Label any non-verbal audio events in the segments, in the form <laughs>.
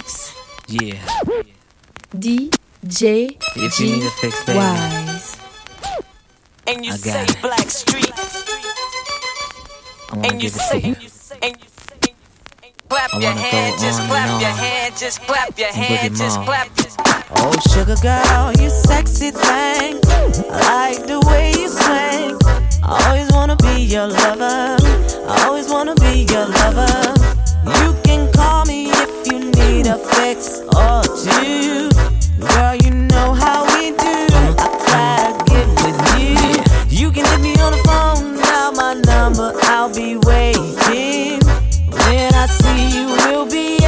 fix. Yeah. DJ If you need a fix, baby. Wise. And you I say got it. Blackstreet. I wanna And you give it to say, you. and you say, and you clap your wanna hand, just clap your on. hand, just clap your And hand, just clap, just clap. Oh, sugar girl, you sexy thing. I like the way you swing. I always wanna be your lover. I always wanna be your lover. You can call me if you need a or oh, two. Girl, you know how we do. I try to get with you. You can hit me on the phone, now my number, I'll be waiting. When I see you, we'll be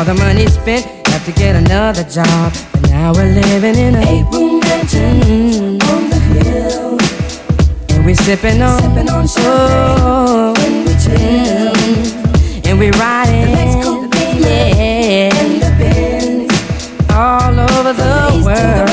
All the money spent, have to get another job. But now we're living in a eight room mansion on the hill. And we're sipping on, sipping on oh, champagne when we chill. And we're riding, yeah, all over the, world.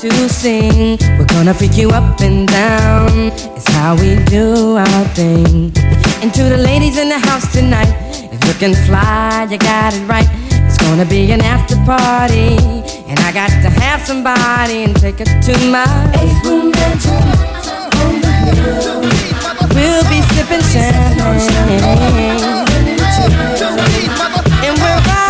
To sing. We're gonna freak you up and down. It's how we do our thing. And to the ladies in the house tonight, if you can fly, you got it right. It's gonna be an after party. And I got to have somebody and take her to my eight room hill. We'll be sipping champagne. And we're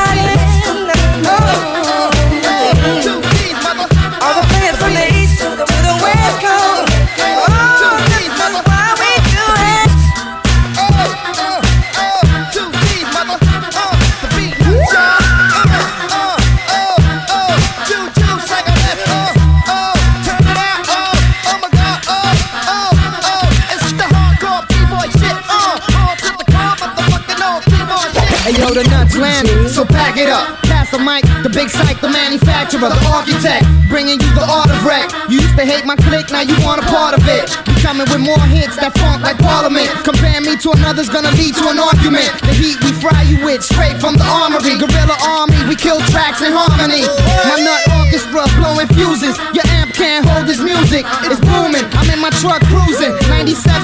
pack it up. Pass the mic, the big psych, the manufacturer, the architect, bringing you the art of wreck. You used to hate my clique, now you want a part of it. We coming with more hits that funk like Parliament. Compare me to another's gonna lead to an argument. The heat we fry you with, straight from the armory. Guerrilla army, we kill tracks in harmony. My nut orchestra blowing fuses. Your amp can't hold this music, it's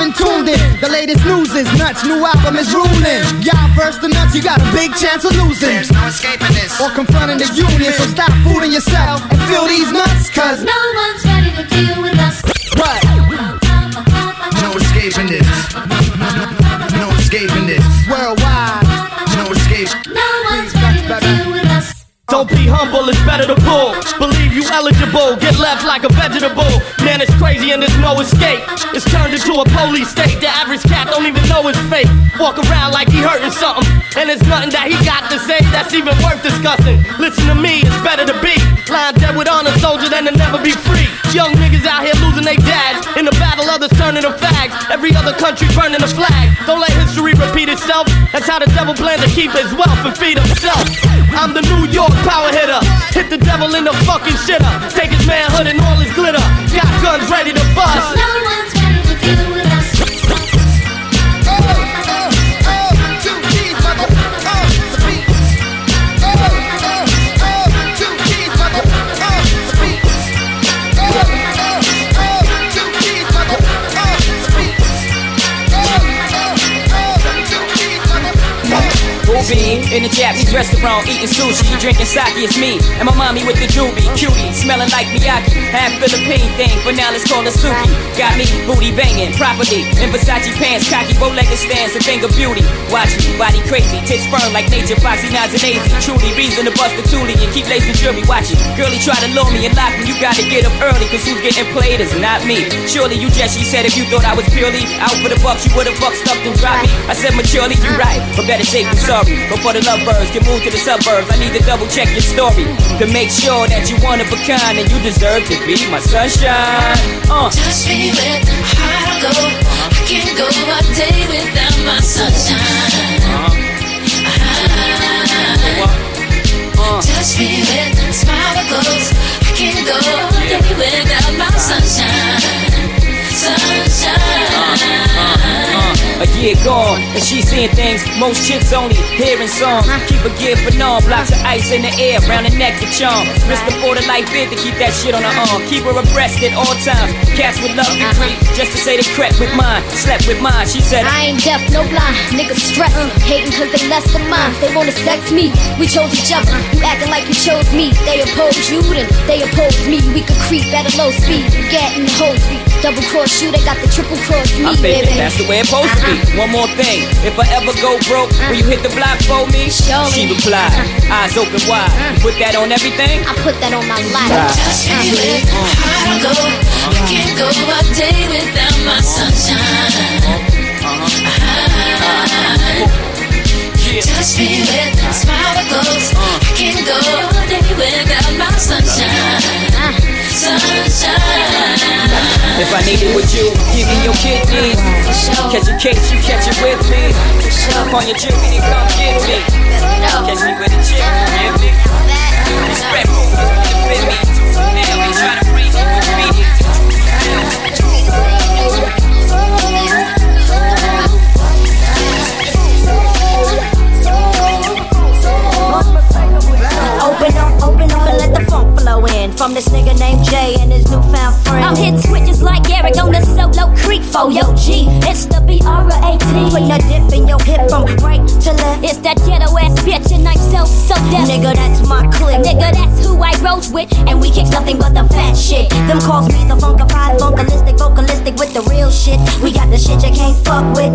97 tuned in. The latest news is nuts, new album is ruling. Y'all verse the nuts, you got a big chance of losing. There's no escaping this. Or confronting the union, so stop fooling yourself and feel these nuts, cause No one's ready to deal with us. what? No escaping this. No escaping this. Worldwide. No escape. No one's ready to deal with us. Don't be humble, it's better to pull. Believe eligible. Get left like a vegetable. Man, it's crazy and there's no escape. It's turned into a police state. The average cat don't even know his fate. Walk around like he hurting something. And there's nothing that he got to say that's even worth discussing. Listen to me, it's better to be lying dead with honor soldier than to never be free. Young niggas out here losing their dads. In the battle, others turning to fags. Every other country burning a flag. Don't let history repeat itself. That's how the devil plans to keep his wealth and feed himself. I'm the New York power hitter. Hit the devil in the fucking shitter. Take his manhood and all his glitter. Got guns ready to bust. Ruby in the Japanese restaurant eating sushi, drinking sake. It's me and my mommy with the doobie, cutie, smelling like Miyake. Half Philippine thing, but now let's call Suki. Got me booty banging properly in Versace pants, cocky bow-legged stance, a thing of beauty. Watch me, body crazy, tits firm like nature, foxy nods and easy. Truly reason to bust the toolie and keep lacing jury. Watch it, girlie try to lure me and lock me. You gotta get up early, cause who's getting played is not me. Surely you just, she said, if you thought I was purely out for the bucks, you would've fucked up and dropped me. I said maturely, you're right, but better safe than sorry. Before the lovebirds can move to the suburbs, I need to double check your story to make sure that you one of a kind and you deserve to be my sunshine. Uh. Touch me with heart go. I can't go a day without my sunshine. Touch me with smile that glows. I can't go a day without my sunshine. Sunshine. A year gone, and she seeing things most chicks only hearing songs. Keep a gear for non blocks of ice in the air, round the neck to charm. Risk the for the life bid to keep that shit on her arm. Keep her abreast at all times. Cats would love to uh-huh. creep, just to say they crept with mine, slept with mine. She said, I ain't deaf, no blind. Niggas stressing, uh. hating cause they less than mine. They wanna sex me, we chose each other. Uh. You acting like you chose me. They oppose you, then they oppose me. We could creep at a low speed, get in the whole speed. Double cross you, they got the triple cross me, I think baby. that's the way it's supposed to be. Uh-huh. One more thing, if I ever go broke, uh-huh. will you hit the block for me? Show She me. replied, uh-huh. eyes open wide. You put that on everything? I put that on my life. Touch me with heart go. I can't go a day without my sunshine. Touch me with smile that glows. I can't go a day without my sunshine. Sunshine. If I need it with you, give me your kidneys. Catch a case, you catch it with me. On your jimmy, come get me. Catch me with a chick, give me. Respect defend me. From this nigga named Jay and his newfound friend I'm hitting switches like Eric on the solo creek for yo G. It's the B-R-A-T. Putting a dip in your hip from right to left It's that ghetto ass bitch and I'm so, so deaf. Nigga, that's my clique Nigga, that's who I rose with. And we kicks nothing but the fat shit Them calls me the funkified, funkalistic, vocalistic with the real shit We got the shit you can't fuck with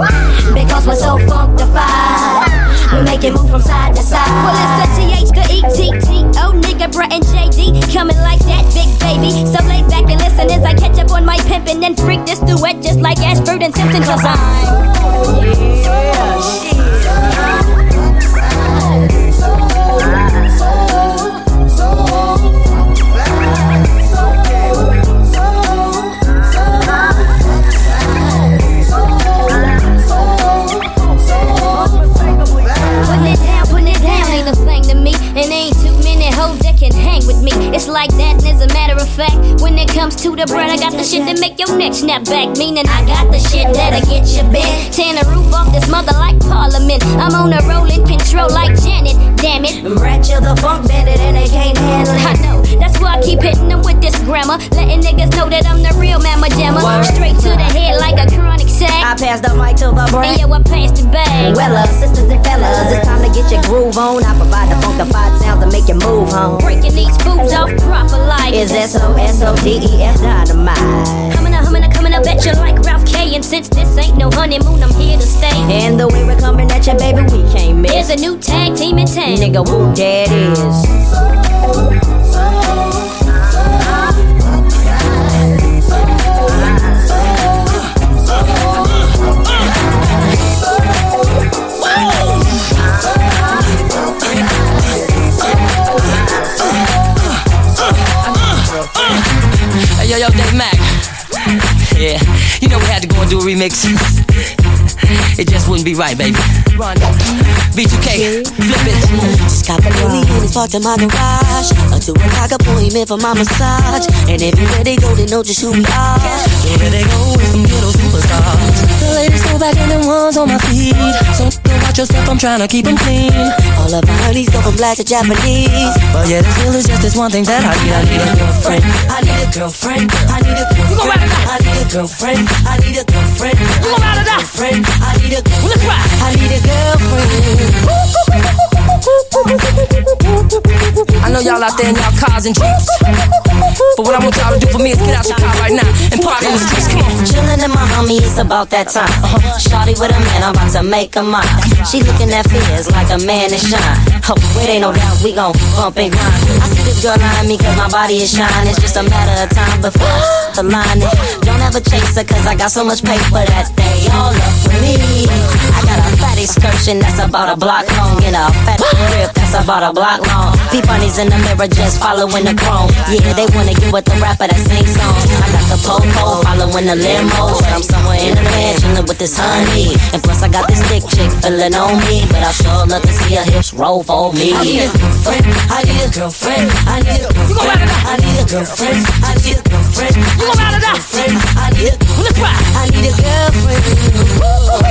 Because we're so funkified We make it move from side to side Well, it's the TH, the ETT. Oh, nigga, Brat and JD coming like that, big baby. So lay back and listen as I catch up on my pimpin' and freak this duet just like Ashford and Simpson. Cause I'm. The bread, I got the shit that make your neck snap back. Meaning I got the shit that'll get you bent. Tearing the roof off this mother like Parliament. I'm on a rolling control like Janet. Damn it. Ratchet the funk bandit and they can't handle it. I know, that's why I keep hitting them with this grammar. Letting niggas know that I'm the real mamma jammer. Straight to the head like a chronic sack. I sack. pass the mic to the And brain yo, I passed the bag. Well, uh, sisters and fellas, it's time to get your groove on. I provide the funkified sounds to make you move home. Breaking these foods off proper like. Is S O S O D E F dynamite? Coming up, coming up, coming up at you like Ralph K. And since this ain't no honeymoon, I'm here to stay. And the way we're coming at you, baby, we can't miss. There's a new tag team in town. Nigga, who that is? Do a remix. It just wouldn't be right, baby. Run. B2K, flip it. Just got the Louis and it's parked in my garage. A two o'clock appointment for my massage. And everywhere they go, they know just who we are. Where they go with some ghetto superstars. The ladies go back and the ones on my feet. So Watch yourself, I'm trying to keep them clean. All of my honeys go from black to Japanese. But yeah, this girl is just this one thing that I need. I need a girlfriend. I need a girlfriend. I need a girlfriend. I need a girlfriend. I need a girlfriend. You gon' ride or. I need a girlfriend. I need a girlfriend. I know y'all out there in y'all cars and jeeps. But what I want y'all to do for me is get out your car right now and party in the streets. Come on. Chillin' in my homies, about that time. Uh-huh. Shawty with a man, I'm about to make a mine. She looking at fears like a man is shine. Oh, it ain't no doubt we gon' bump and grind. I see this girl eyeing me cause my body is shine. It's just a matter of time before <gasps> the line. Don't ever chase her cause I got so much paper that they all up for me. I got a fat excursion that's about a block long and a fat <gasps> grip that's about a block long. Peep bunnies in the mirror just following the chrome. Yeah, they wanna get with the rapper that sings songs. I got the popo following the limo. But I'm somewhere in the mansion with this honey. And plus I got this thick chick feeling on me. But I sure love to see her hips roll for me. I need a girlfriend. I need a girlfriend. I need a girlfriend. I need a girlfriend. I need a girlfriend. You gon' ride it out. I need a girlfriend. I need a girlfriend.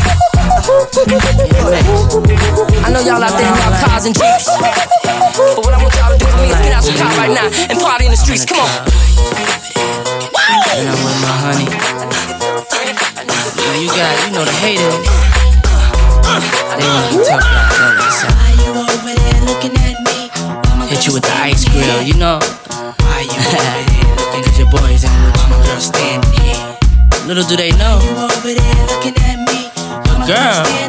I know y'all out there in y'all cars and jeeps. But what I want y'all to do for me is get out your car right now and party in the streets. Come on. And I'm with my honey. Yo, you got, you know the haters. They wanna talk like that. So. Hit you with the ice grill, you know. Why you your boys ain't with you, girl, standing here. Little do they know. Girl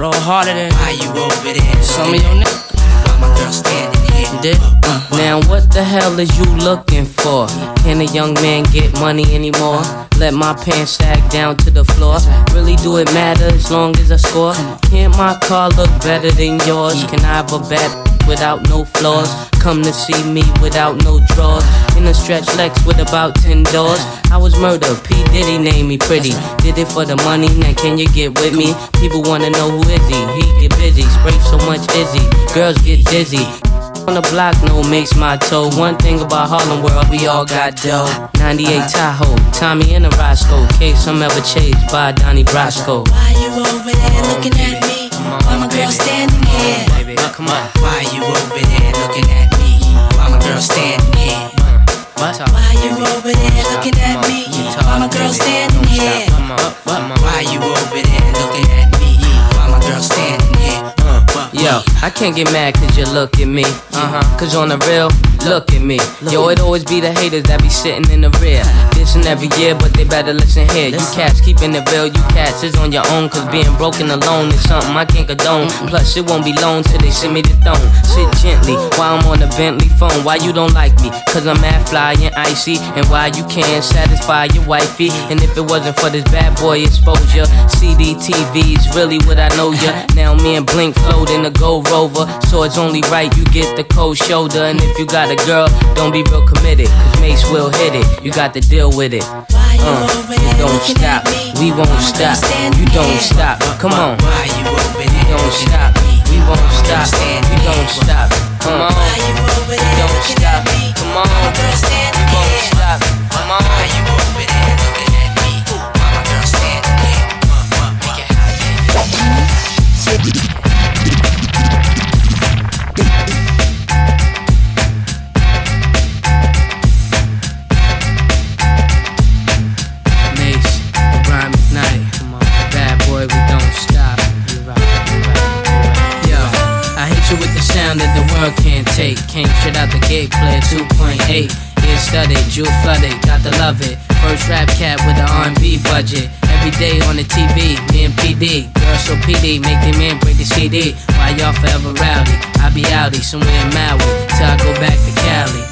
roll harder than Why you over there? Some of your niggas. My girl standing You? Uh, now what the hell is you looking for? Can a young man get money anymore? Let my pants sag down to the floor. Really do it matter as long as I score? Can't my car look better than yours? Can I have a bad without no flaws? Come to see me without no drawers. In a stretch Lex with about 10 doors. I was murdered, P. Diddy named me pretty. Did it for the money, now can you get with me? People wanna know who is he? He get busy, spray so much Issey. Girls get dizzy. On the block, no makes my toe. One thing about Harlem World, we all got dough. 98 Tahoe, Tommy and a Roscoe. Case I'm ever chased by Donnie Brasco. Why you over there looking at me? Why my girl standing here? Baby, come on. Can't get mad cause you look at me. Uh huh. Cause on the real, look at me. Yo, it always be the haters that be sitting in the rear. Dissing every year, but they better listen here. You cats keeping it real, you cats is on your own. Cause being broken alone is something I can't condone. Plus, it won't be long till they send me the throne. Sit gently while I'm on the Bentley phone. Why you don't like me? Cause I'm mad fly and icy. And why you can't satisfy your wifey. And if it wasn't for this bad boy exposure, CDTV's really what I know ya. <laughs> Now me and Blink float in a gold rover. So it's only right you get the cold shoulder. And if you got a girl, don't be real committed. Cause Mase will hit it. You got to deal with it. Uh, you don't stop. We won't stop. You don't stop. Come on. Why you over don't stop. We won't stop. You don't stop. Come on. Why you over You don't stop. me? Come on. You won't stop. Come on. Take. Came straight out the gate, player 2.8. Ear studded, jewel flooded, got to love it. First rap cat with the R&B budget. Every day on the TV, me and PD. Girl so PD, make the man break the CD. Why y'all forever rowdy? I be outie somewhere in Maui till I go back to Cali.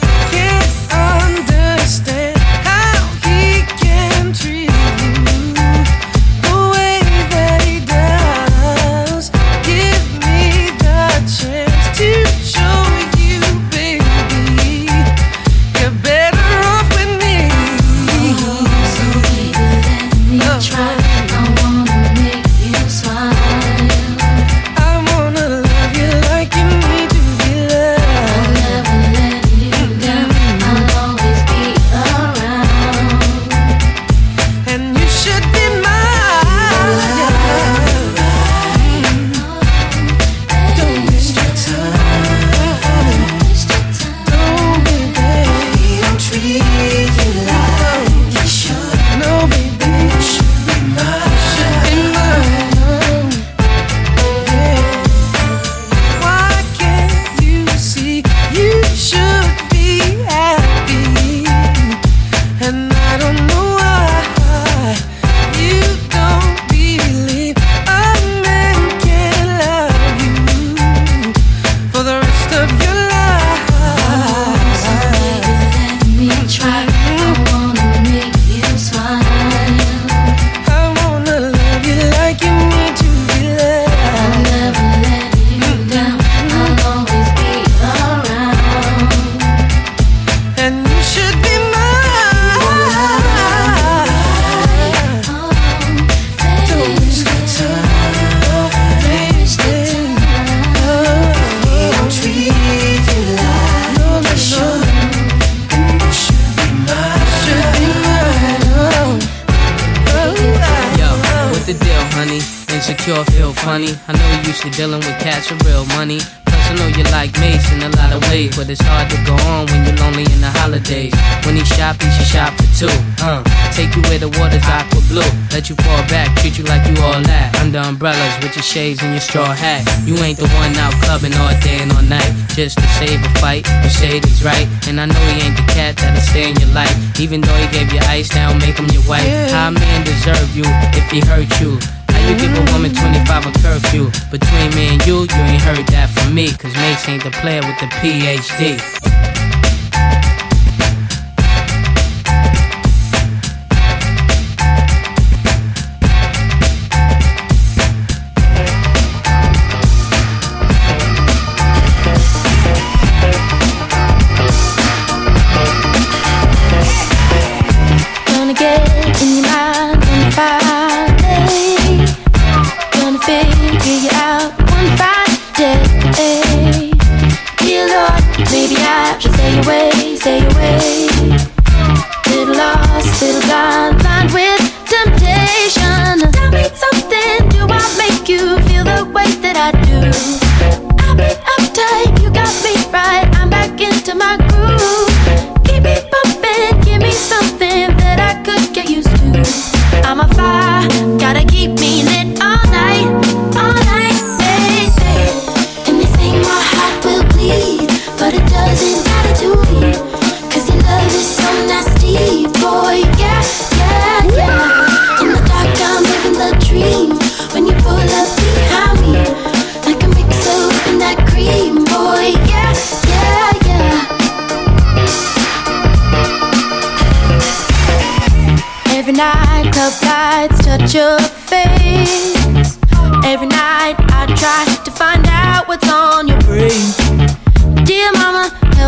Dealing with cats with real money. I know you like Mase in a lot of ways, but it's hard to go on when you're lonely in the holidays. When he shop, he should shop for two. Uh, take you where the water's aqua blue. Let you fall back, treat you like you all that. Under umbrellas with your shades and your straw hat. You ain't the one out clubbing all day and all night. Just to save a fight, you say he's right. And I know he ain't the cat that'll stay in your life. Even though he gave you ice, now make him your wife. How a man deserve you if he hurt you? You give a woman 25 a curfew? Between me and you, you ain't heard that from me. Cause Mase ain't the player with the PhD.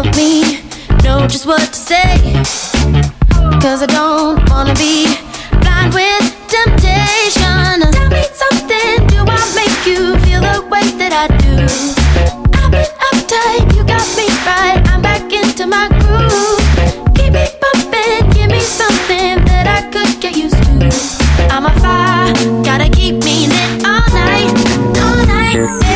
Help me know just what to say. Cause I don't wanna be blind with temptation. Tell me something, do I make you feel the way that I do? I've been uptight, you got me right. I'm back into my groove. Keep me bumping, give me something that I could get used to. I'm a fire, gotta keep me lit all night, all night,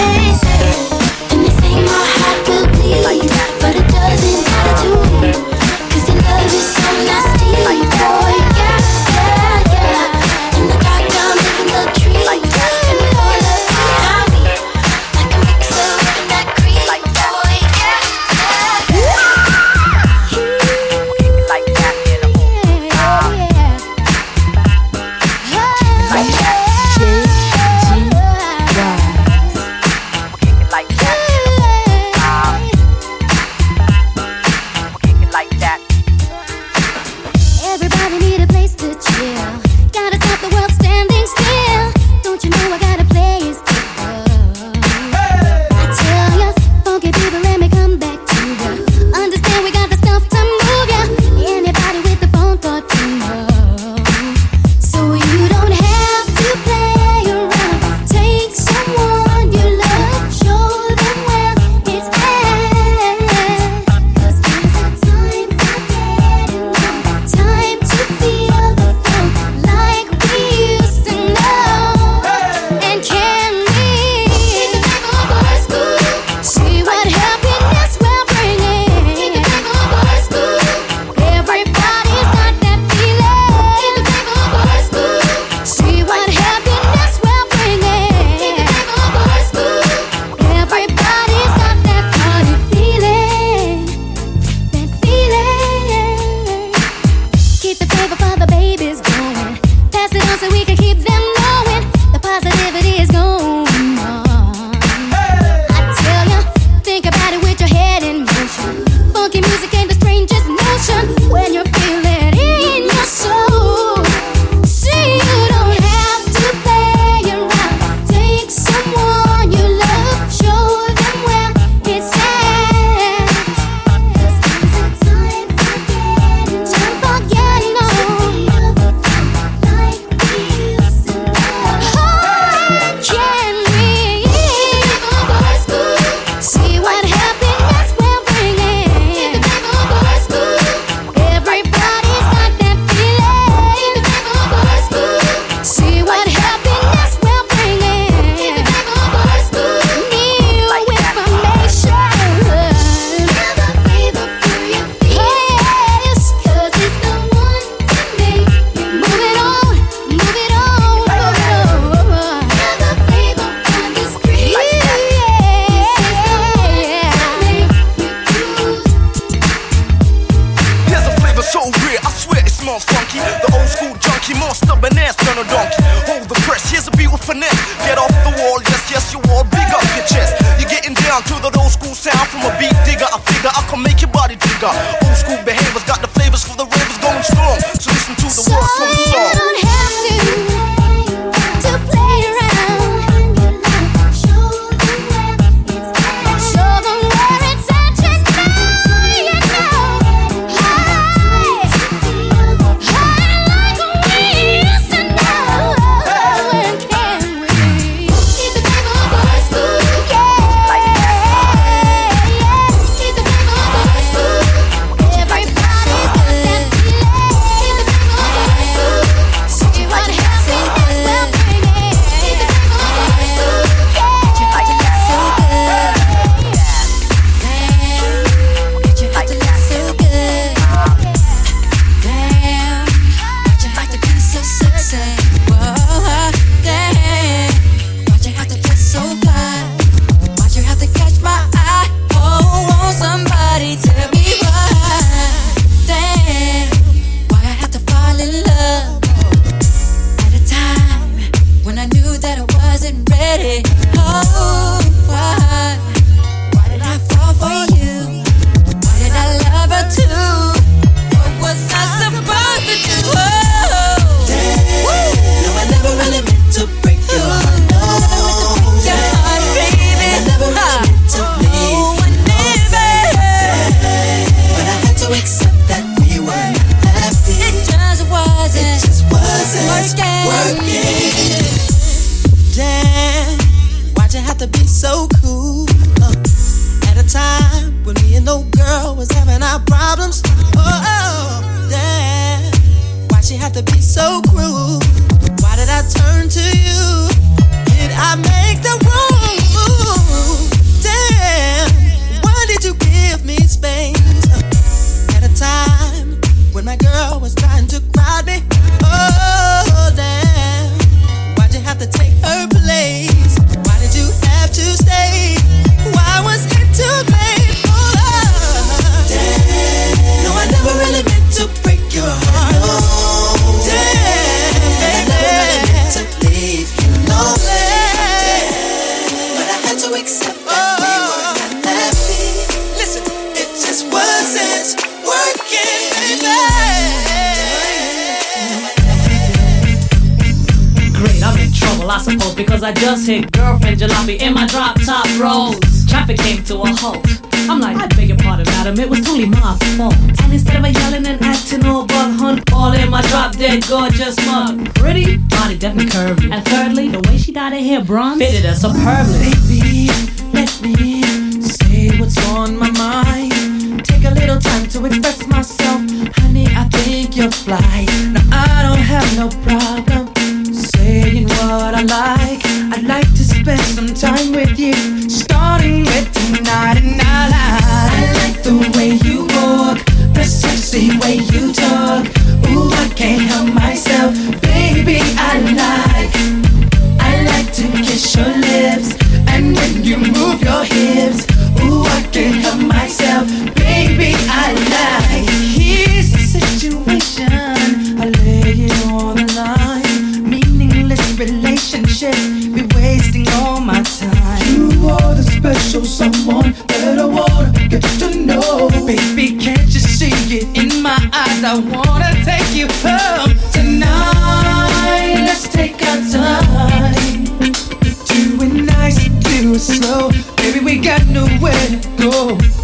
because I just hit girlfriend jalopy in my drop top rolls. Traffic came to a halt. I'm like, I beg your pardon, madam, it was totally my fault. And instead of yelling and acting all bug hunt, all in my drop dead gorgeous mug. Pretty, body definitely curvy. And thirdly, the way she dyed her hair bronze fitted her superbly. Baby, let me say what's on my mind. Take a little time to express myself. Honey, I think you're fly. Now I don't have no problem what I like. I'd like to spend some time with you, starting with tonight. And I like, I like the way you someone that I wanna get to know. Baby, can't you see it in my eyes? I wanna take you home tonight. Let's take our time. Do it nice, do it slow. Baby, we got nowhere to go.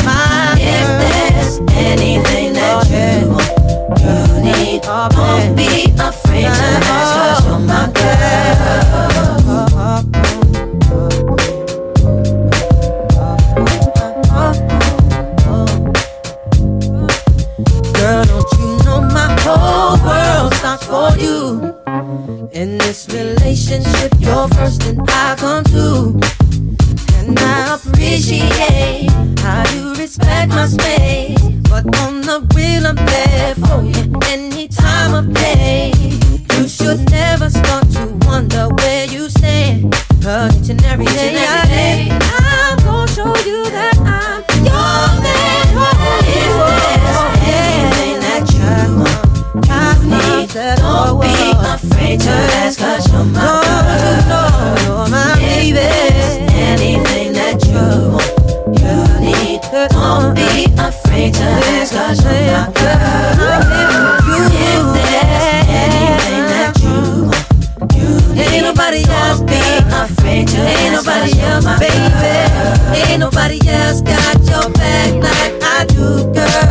Ain't nobody else, baby. Ain't nobody else got your back like I do, girl.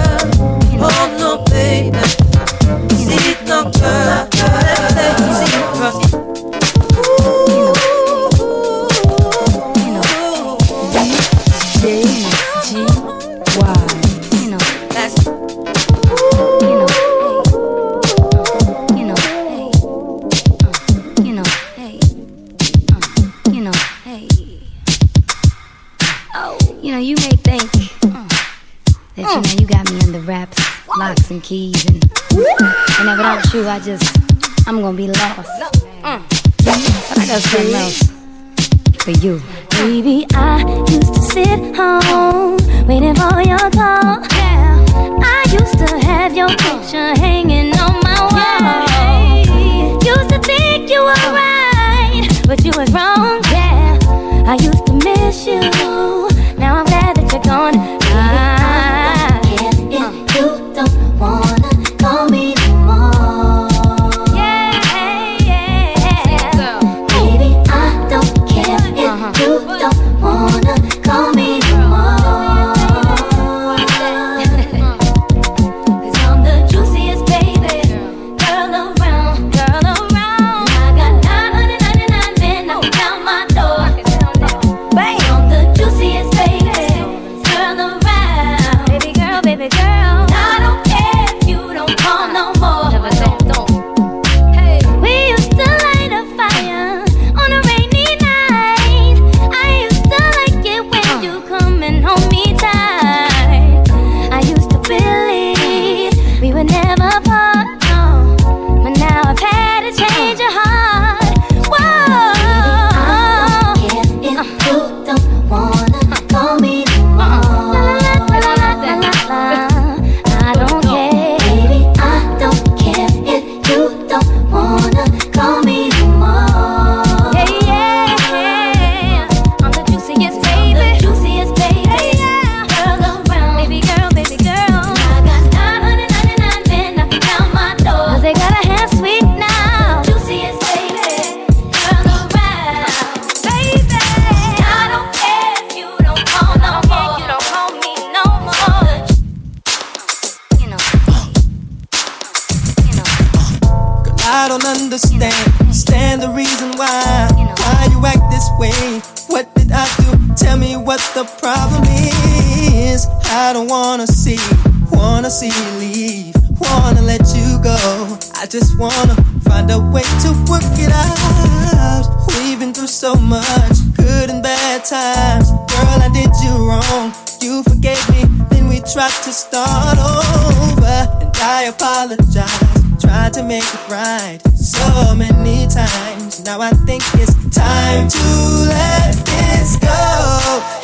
just wanna find a way to work it out. We've been through so much, good and bad times. Girl, I did you wrong. You forgave me, then we tried to start over. And I apologize, tried to make it right so many times. Now I think it's time to let this go.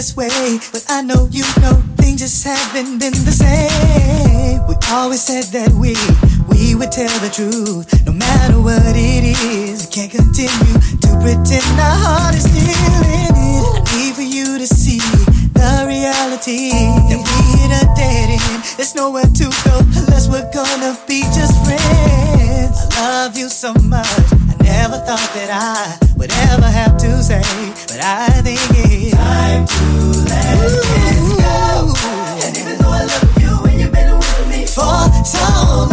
This way, but I know you know things just haven't been the same. We always said that we we would tell the truth, no matter what it is. Can't continue to pretend our heart is still in it. I need for you to see the reality that we hit a dead end. There's nowhere to go unless we're gonna be just friends. I love you so much. I never thought that I would ever have to say, but I think it's time to let this go. And even though I love you and you've been with me for so long,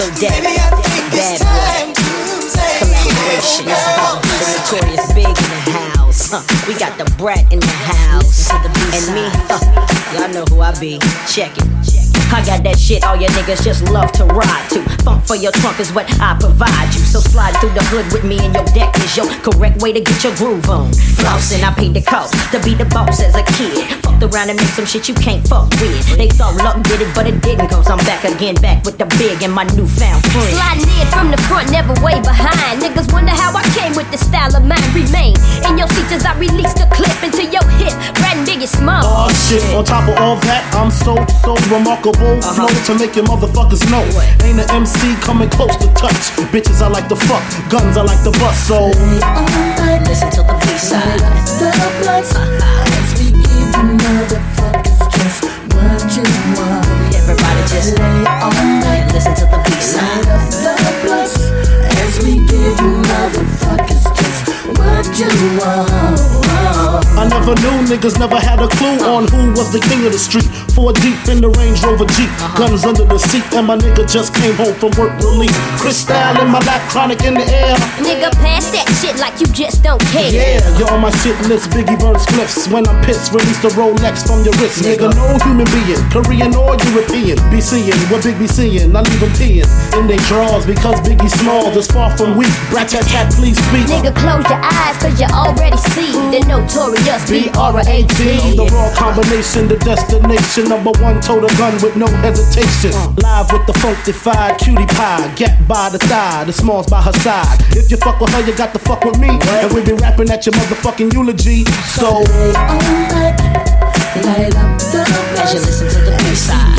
So dead. Bad boy. Collaboration. The notorious B.I.G. in the house. Huh. We got the brat in the house. And me, huh. Y'all know who I be. Check it. I got that shit all your niggas just love to ride to. Funk for your trunk is what I provide you. So slide through the hood with me and your deck is your correct way to get your groove on. Flossing, I paid the cost to be the boss as a kid. Fucked around and make some shit you can't fuck with. They thought luck did it, but it didn't, cause I'm back again, back with the big and my newfound friend. Sliding in from the front, never way behind. Niggas wonder how I came with the style of mine. Remain in your seats as I release the clip into your hip. Brat and Biggie Small. Oh shit, on top of all that, I'm so, so remarkable. Uh-huh. Flow to make your motherfuckers know. Ain't an MC coming close to touch. Bitches I like to fuck, guns I like to bust, so. Listen to the B side. The bloods, uh-huh. let's be giving motherfuckers just what you want. Everybody just lay on night, listen to the B side. The bloods, as we give you motherfuckers just what you want. I never knew niggas never had a clue on who was the king of the street. Four deep in the Range Rover Jeep, uh-huh. guns under the seat, and my nigga just came home from work relief. Crystal in my lap, chronic in the air. Nigga, pass that shit like you just don't care. Yeah, you're on my shit list, Biggie burn spliffs. When I'm pissed, release the Rolex from your wrist. Nigga, no human being, Korean or European. Be seeing what Big be seeing, I leave them peeing in they drawers because Biggie Smalls is far from weak. Brat tat tat, please speak. Nigga, close your eyes, cause you already see the notorious B-R-A-T. The raw combination, the destination. Number one, total gun with no hesitation. Live with the funkified cutie pie. Get by the thigh, the smalls by her side. If you fuck with her, you got to fuck with me. And we be rapping at your motherfucking eulogy. So. Light up the As you listen to the B side.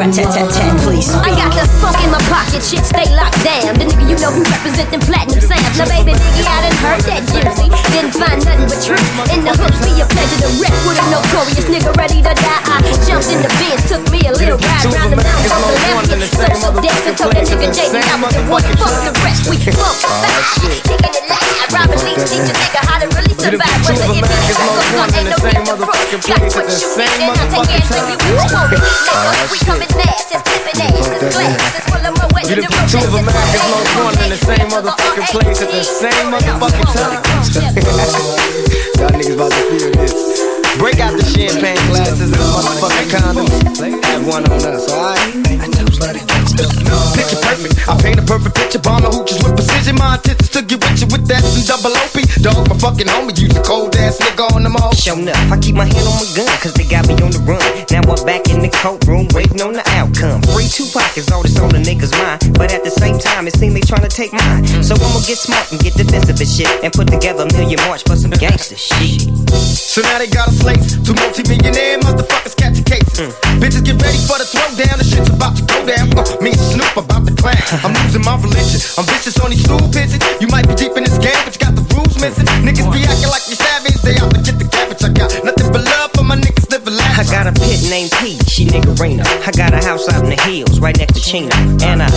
Rat tat tat tat, please. I got the funk in my pocket, shit stay locked down. The you know who representing platinum sounds. Now baby nigga, I done heard that gypsy. Didn't find nothing but truth. In the hook, be a pleasure to wreck with a notorious nigga ready to die. I jumped in the Benz, took me a little ride round the mountain of the left. So So Def and told that nigga JD I was the one. Fuck the rest, we fuck funk Taking it live, Robin Leach teach a nigga how to really survive. Whether it be back or front, ain't no need to front. Got what you need, and I take everything you want. Nigga, we coming fast, it's flipping ass, it's glass, it's full of my wet You the two of America's most wanted in the same motherfucking place at the same motherfucking time. <laughs> Y'all niggas about to feel this. Break out the champagne glasses and motherfucking condoms. Have one on us, alright? Picture perfect. I paint a perfect picture, bomb the hooches with precision. My intentions to get with you with that and double OP. Dog, my fucking homie, use a cold ass nigga on them all. Show up, I keep my hand on my gun, cause they got me on the run. Now I'm back in the courtroom, waiting on the outcome. Free two pockets, all this on the niggas' mind. But at the same time, it seems they trying to take mine. So I'ma get smart and get defensive and shit. And put together a million march for some gangster shit. So now they got a slates. Two multi-millionaire motherfuckers catch catching cases. Bitches get ready for the throwdown. The shit's about to go down. Uh, me Snoop about to clown. I'm losing my religion. I'm vicious on these stool pigeons. You might be deep in this game, but you got the rules missing. Niggas be acting like you savage. They out to get the cabbage. I got nothing but love for my niggas living I got a pit named P, she niggerina. I got a house out in the hills, right next to Chino. And I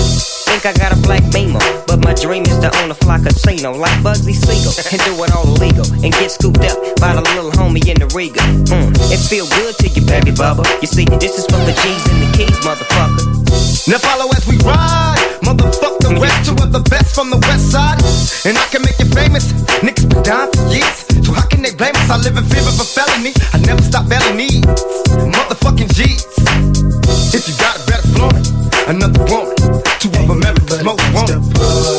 think I got a black beamer. But my dream is to own a fly casino like Bugsy Siegel. And do it all illegal. And get scooped up by the little homie in the Riga. Mm, it feel good to you, baby bubba. You see, this is for the G's and the keys, motherfucker. Now follow as we ride. Motherfuck the rest, two of the best from the west side. And I can make you famous. Niggas been down for years. How can they blame us? I live in fear of a felony. I never stop needs. Motherfucking G's. If you got it, better flaunt it. Another woman. Two of them America's most wanted.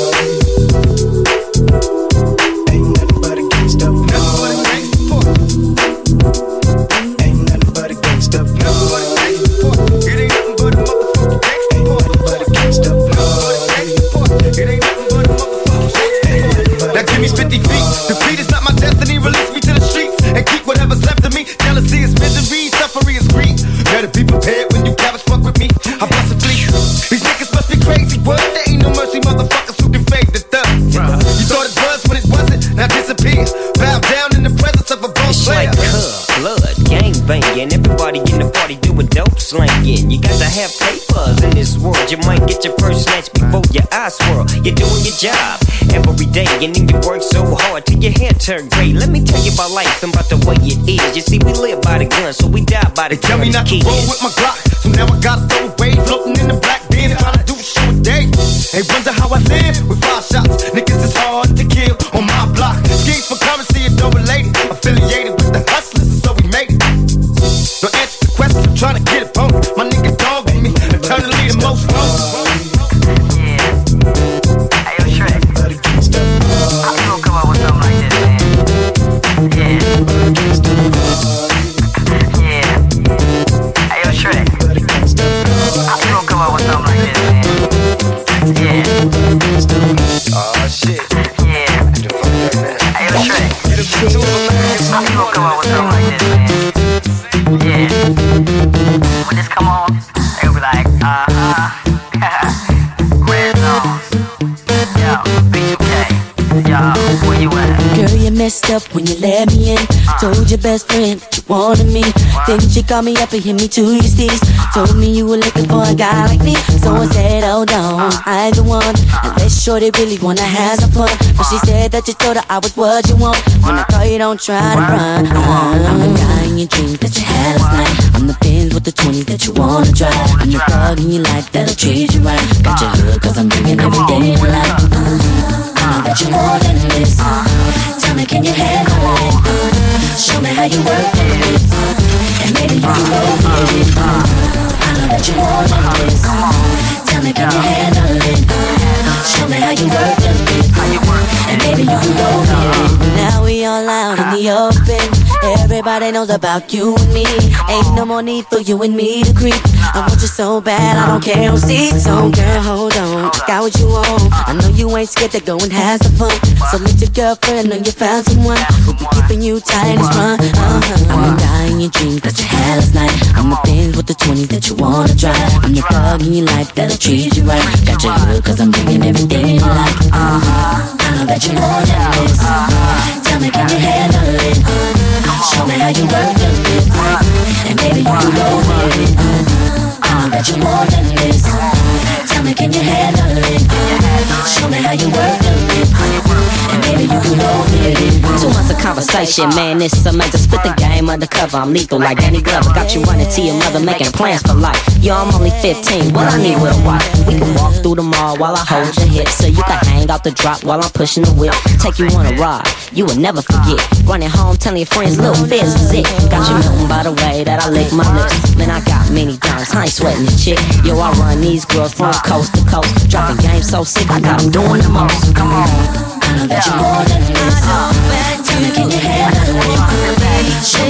Have papers in this world. You might get your first snatch before your eyes swirl. You're doing your job every day, and then you work so hard till your hair turn gray. Let me tell you about life and about the way it is. You see, we live by the gun, so we die by the gun. Tell me not to roll with my Glock. So now I gotta throw away. Floating best friend you wanted me. Then she called me up and hit me to your steez. Told me you were looking for a guy like me. So I said, hold on, I the one. Unless shorty really wanna have some fun. But she said that you told her I was what you want. When I call you, don't try to run. Uh, I'm the guy in your dreams that you had last night. I'm the Benz with the 20 that you wanna drive. I'm the thug in your life that'll treat you right. Got your hood cause I'm bringing every day to life. Uh, I know that you're more than this. Uh, tell me, can you handle me how you work it. And maybe you can go with it. I know that more than this. Tell me, can you Everybody knows about you and me. Ain't no more need for you and me to creep. I want you so bad, I don't care who sees. So girl, hold on, got what you want. I know you ain't scared to go and have some fun. So let your girlfriend know you found someone who be keeping you tight as run. Uh-huh. I'm the guy in your dreams that you had last night. I'm the Benz with the 20 that you wanna drive. I'm the thug in your life that'll treat you right. Got your hood cause I'm bringing everything you like. Uh-huh. I know that you're more than this. Uh-huh. Tell me, can you handle it? Uh, show me how you work the bit. Uh, and maybe you can go with it. Uh, I know that you're more than this. Uh, tell me, can you it? Uh, show me how you work. Uh, and maybe you Two months of conversation, man, this is amazing. Spit the game undercover, I'm lethal like Danny Glover. Got you running to your mother, making plans for life. Yo, I'm only 15, what I need with a wife. We can walk through the mall while I hold your hip, so you can hang out the drop while I'm pushing the whip. Take you on a ride, you will never forget. Running home, telling your friends, Lil Fizz is it. Got you melting by the way that I lick my lips. Man, I got many dimes, I ain't sweating the chick. Yo, I run these girls from coast to coast. Dropping game so sick, I got them doing the most. Come on. I know that more than this. Tell me, can you handle it? Show me how you